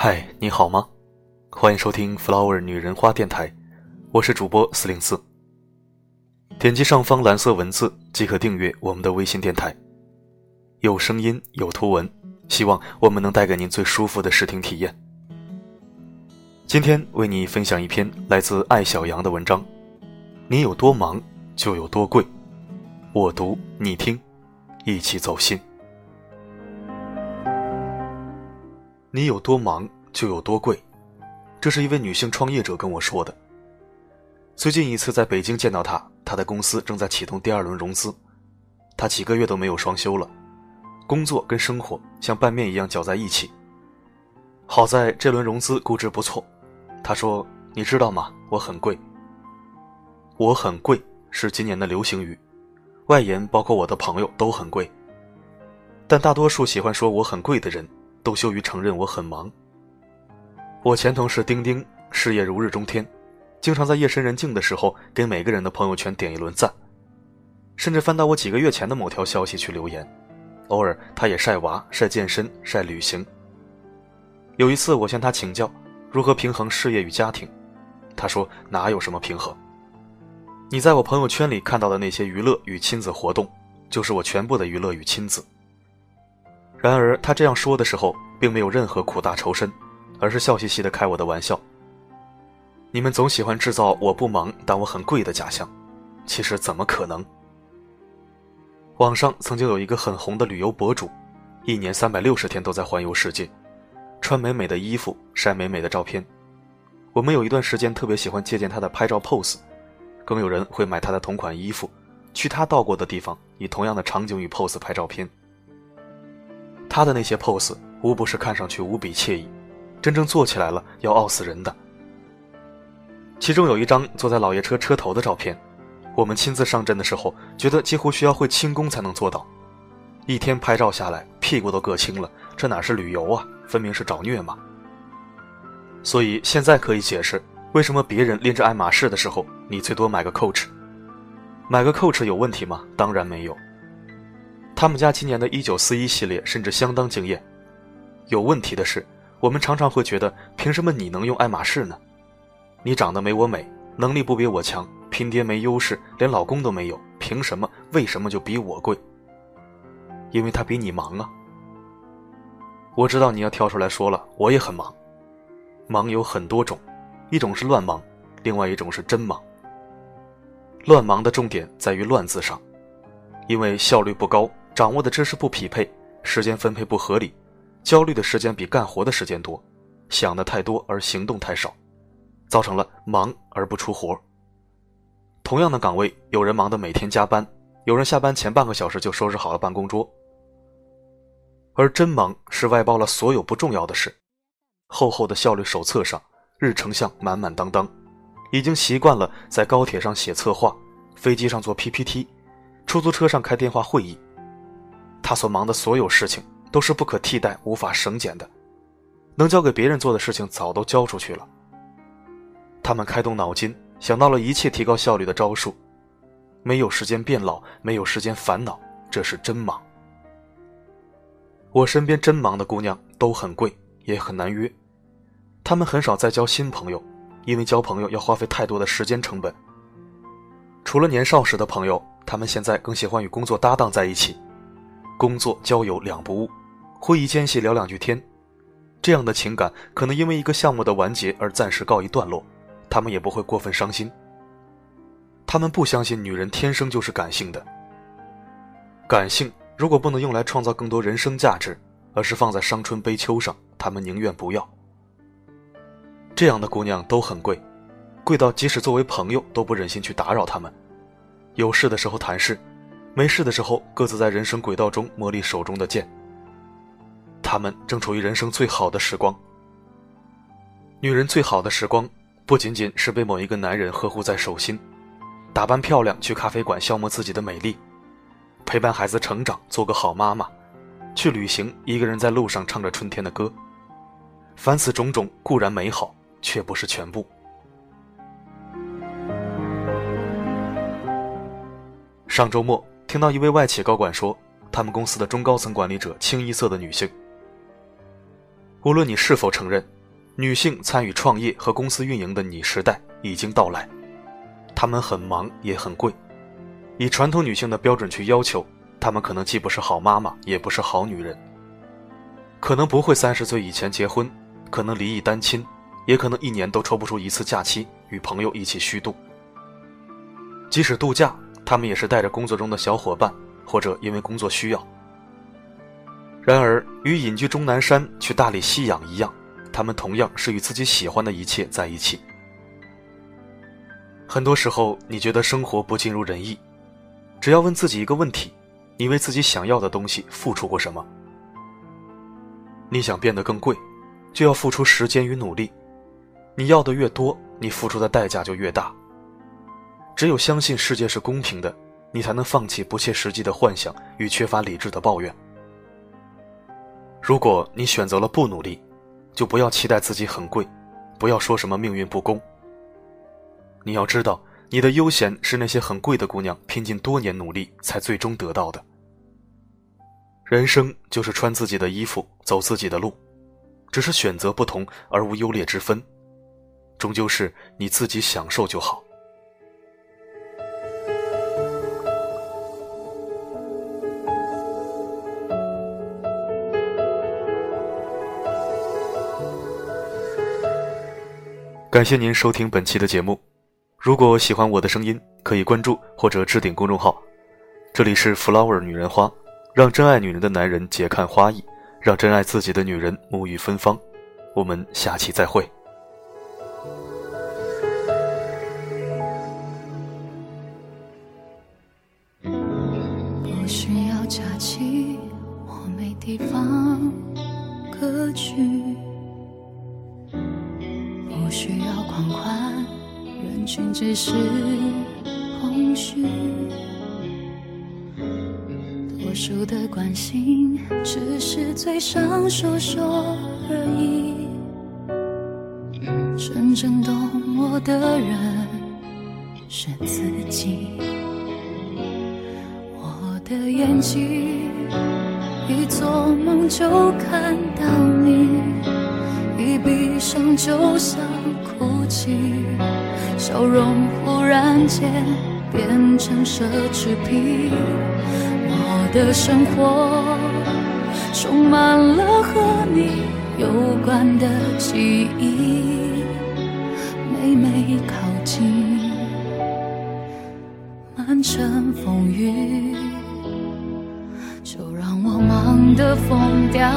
嗨，你好吗？欢迎收听 Flower 女人花电台，我是主播四零四。点击上方蓝色文字即可订阅我们的微信电台，有声音有图文，希望我们能带给您最舒服的视听体验。今天为你分享一篇来自艾小羊的文章：你有多忙，就有多贵。我读你听，一起走心。你有多忙就有多贵，这是一位女性创业者跟我说的。最近一次在北京见到她，她的公司正在启动第二轮融资，她几个月都没有双休了，工作跟生活像拌面一样搅在一起。好在这轮融资估值不错，她说：“你知道吗？我很贵。我很贵是今年的流行语，外延包括我的朋友都很贵，但大多数喜欢说我很贵的人。”都羞于承认我很忙。我前同事丁丁事业如日中天，经常在夜深人静的时候给每个人的朋友圈点一轮赞，甚至翻到我几个月前的某条消息去留言。偶尔他也晒娃、晒健身、晒旅行。有一次我向他请教如何平衡事业与家庭，他说哪有什么平衡？你在我朋友圈里看到的那些娱乐与亲子活动，就是我全部的娱乐与亲子。然而，他这样说的时候，并没有任何苦大仇深，而是笑嘻嘻的开我的玩笑。你们总喜欢制造我不忙但我很贵的假象，其实怎么可能？网上曾经有一个很红的旅游博主，一年三百六十天都在环游世界，穿美美的衣服，晒美美的照片。我们有一段时间特别喜欢借鉴他的拍照 pose，更有人会买他的同款衣服，去他到过的地方，以同样的场景与 pose 拍照片。他的那些 pose 无不是看上去无比惬意，真正做起来了要傲死人的。其中有一张坐在老爷车车头的照片，我们亲自上阵的时候，觉得几乎需要会轻功才能做到。一天拍照下来，屁股都硌青了，这哪是旅游啊，分明是找虐嘛！所以现在可以解释，为什么别人拎着爱马仕的时候，你最多买个 Coach。买个 Coach 有问题吗？当然没有。他们家今年的一九四一系列甚至相当惊艳。有问题的是，我们常常会觉得，凭什么你能用爱马仕呢？你长得没我美，能力不比我强，拼爹没优势，连老公都没有，凭什么？为什么就比我贵？因为他比你忙啊。我知道你要跳出来说了，我也很忙。忙有很多种，一种是乱忙，另外一种是真忙。乱忙的重点在于“乱”字上，因为效率不高。掌握的知识不匹配，时间分配不合理，焦虑的时间比干活的时间多，想的太多而行动太少，造成了忙而不出活。同样的岗位，有人忙得每天加班，有人下班前半个小时就收拾好了办公桌。而真忙是外包了所有不重要的事，厚厚的效率手册上日程项满满当当，已经习惯了在高铁上写策划，飞机上做 PPT，出租车上开电话会议。他所忙的所有事情都是不可替代、无法省减的，能交给别人做的事情早都交出去了。他们开动脑筋，想到了一切提高效率的招数，没有时间变老，没有时间烦恼，这是真忙。我身边真忙的姑娘都很贵，也很难约，她们很少再交新朋友，因为交朋友要花费太多的时间成本。除了年少时的朋友，她们现在更喜欢与工作搭档在一起。工作交友两不误，会议间隙聊两句天，这样的情感可能因为一个项目的完结而暂时告一段落，他们也不会过分伤心。他们不相信女人天生就是感性的，感性如果不能用来创造更多人生价值，而是放在伤春悲秋上，他们宁愿不要。这样的姑娘都很贵，贵到即使作为朋友都不忍心去打扰他们，有事的时候谈事。没事的时候，各自在人生轨道中磨砺手中的剑。他们正处于人生最好的时光。女人最好的时光，不仅仅是被某一个男人呵护在手心，打扮漂亮去咖啡馆消磨自己的美丽，陪伴孩子成长做个好妈妈，去旅行一个人在路上唱着春天的歌。凡此种种固然美好，却不是全部。上周末。听到一位外企高管说，他们公司的中高层管理者清一色的女性。无论你是否承认，女性参与创业和公司运营的“你时代”已经到来。她们很忙，也很贵。以传统女性的标准去要求，她们可能既不是好妈妈，也不是好女人。可能不会三十岁以前结婚，可能离异单亲，也可能一年都抽不出一次假期与朋友一起虚度。即使度假，他们也是带着工作中的小伙伴，或者因为工作需要。然而，与隐居终南山去大理吸氧一样，他们同样是与自己喜欢的一切在一起。很多时候，你觉得生活不尽如人意，只要问自己一个问题：你为自己想要的东西付出过什么？你想变得更贵，就要付出时间与努力。你要的越多，你付出的代价就越大。只有相信世界是公平的，你才能放弃不切实际的幻想与缺乏理智的抱怨。如果你选择了不努力，就不要期待自己很贵，不要说什么命运不公。你要知道，你的悠闲是那些很贵的姑娘拼尽多年努力才最终得到的。人生就是穿自己的衣服，走自己的路，只是选择不同而无优劣之分，终究是你自己享受就好。感谢您收听本期的节目。如果喜欢我的声音，可以关注或者置顶公众号。这里是 Flower 女人花，让真爱女人的男人解看花意，让真爱自己的女人沐浴芬芳。我们下期再会。人群只是空虚。多数的关心，只是嘴上说说而已。真正懂我的人是自己。我的眼睛，一做梦就看到你，一闭上就想。哭泣，笑容忽然间变成奢侈品。我的生活充满了和你有关的记忆，每每靠近，满城风雨。就让我忙得疯掉，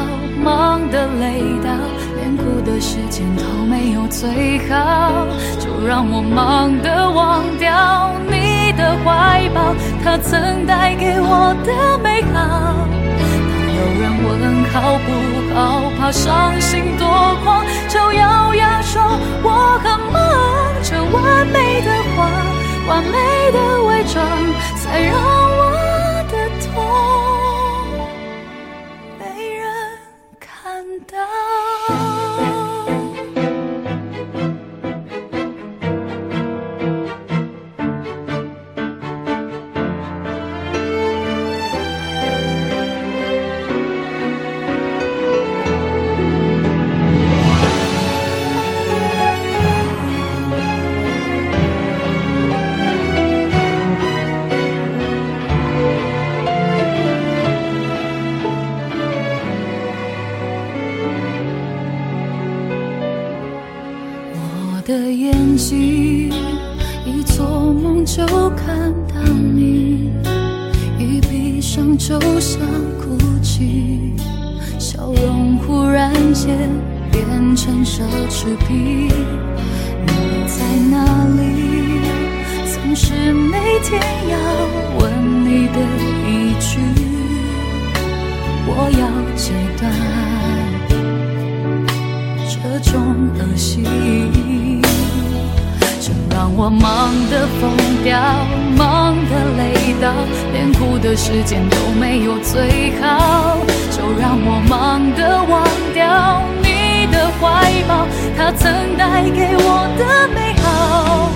忙得累到。连哭的时间都没有最好，就让我忙得忘掉你的怀抱，它曾带给我的美好。当有人问好不好，怕伤心多狂，就咬牙说我很忙。这完美的谎，完美的伪装，才让我就像哭泣，笑容忽然间变成奢侈品。你在哪里？总是每天要问你的一句，我要戒断这种恶习。就让我忙得疯掉，连哭的时间都没有最好。就让我忙得忘掉你的怀抱，他曾带给我的美好。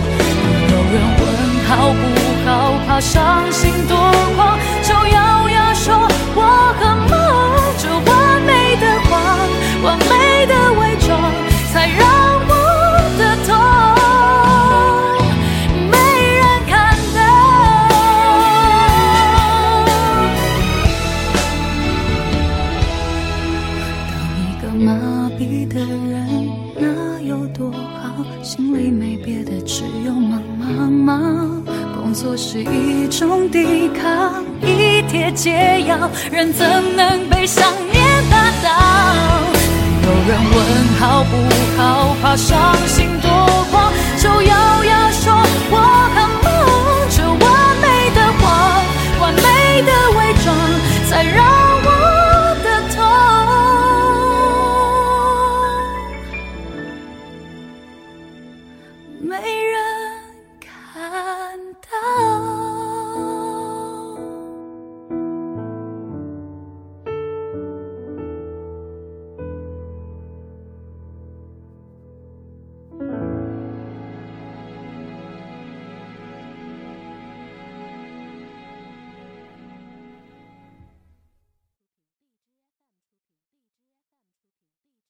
麻痹的人那有多好心里没别的只有忙忙忙工作是一种抵抗一帖解药人怎能被想念打倒有人问好不好怕伤心